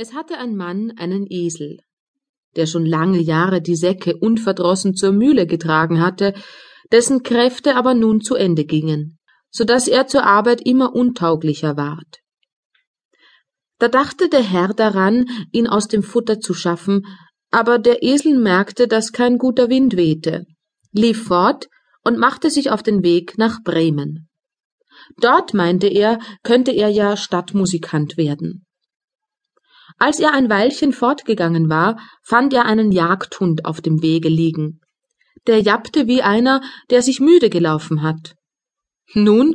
Es hatte ein Mann einen Esel, der schon lange Jahre die Säcke unverdrossen zur Mühle getragen hatte, dessen Kräfte aber nun zu Ende gingen, so dass er zur Arbeit immer untauglicher ward. Da dachte der Herr daran, ihn aus dem Futter zu schaffen, aber der Esel merkte, dass kein guter Wind wehte, lief fort und machte sich auf den Weg nach Bremen. Dort, meinte er, könnte er ja Stadtmusikant werden. Als er ein Weilchen fortgegangen war, fand er einen Jagdhund auf dem Wege liegen. Der jappte wie einer, der sich müde gelaufen hat. Nun,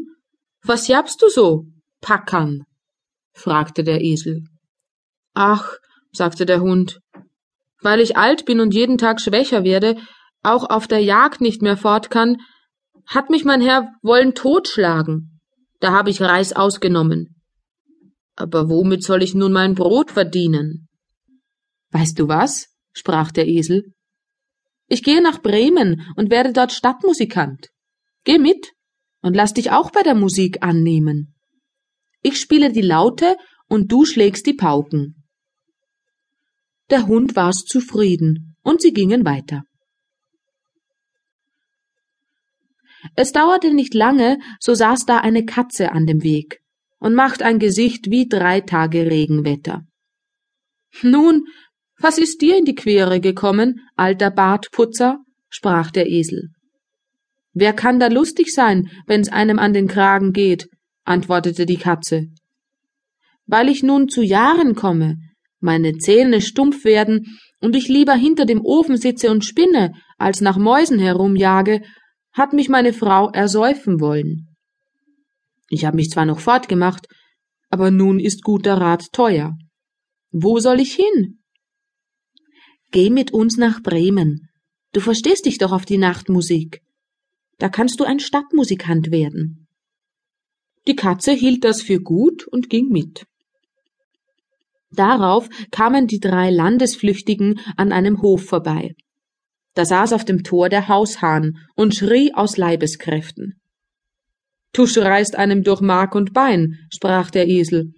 was jappst du so, Packern? fragte der Esel. Ach, sagte der Hund, weil ich alt bin und jeden Tag schwächer werde, auch auf der Jagd nicht mehr fort kann, hat mich mein Herr wollen totschlagen. Da habe ich Reis ausgenommen. Aber womit soll ich nun mein Brot verdienen? Weißt du was? sprach der Esel. Ich gehe nach Bremen und werde dort Stadtmusikant. Geh mit und lass dich auch bei der Musik annehmen. Ich spiele die Laute und du schlägst die Pauken. Der Hund war's zufrieden und sie gingen weiter. Es dauerte nicht lange, so saß da eine Katze an dem Weg und macht ein Gesicht wie drei Tage Regenwetter. Nun, was ist dir in die Quere gekommen, alter Bartputzer? sprach der Esel. Wer kann da lustig sein, wenn's einem an den Kragen geht? antwortete die Katze. Weil ich nun zu Jahren komme, meine Zähne stumpf werden und ich lieber hinter dem Ofen sitze und spinne, als nach Mäusen herumjage, hat mich meine Frau ersäufen wollen. Ich habe mich zwar noch fortgemacht, aber nun ist guter Rat teuer. Wo soll ich hin? Geh mit uns nach Bremen. Du verstehst dich doch auf die Nachtmusik. Da kannst du ein Stadtmusikant werden. Die Katze hielt das für gut und ging mit. Darauf kamen die drei Landesflüchtigen an einem Hof vorbei. Da saß auf dem Tor der Haushahn und schrie aus Leibeskräften. Du schreist einem durch Mark und Bein, sprach der Esel.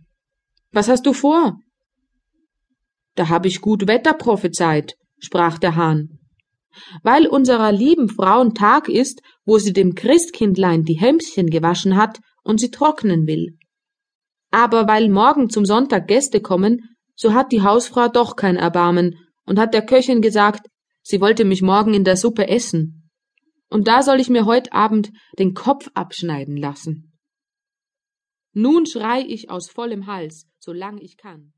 Was hast du vor? Da hab ich gut Wetter prophezeit, sprach der Hahn. Weil unserer lieben Frauen Tag ist, wo sie dem Christkindlein die Hemdchen gewaschen hat und sie trocknen will. Aber weil morgen zum Sonntag Gäste kommen, so hat die Hausfrau doch kein Erbarmen und hat der Köchin gesagt, sie wollte mich morgen in der Suppe essen und da soll ich mir heut Abend den Kopf abschneiden lassen. Nun schrei ich aus vollem Hals, solang ich kann.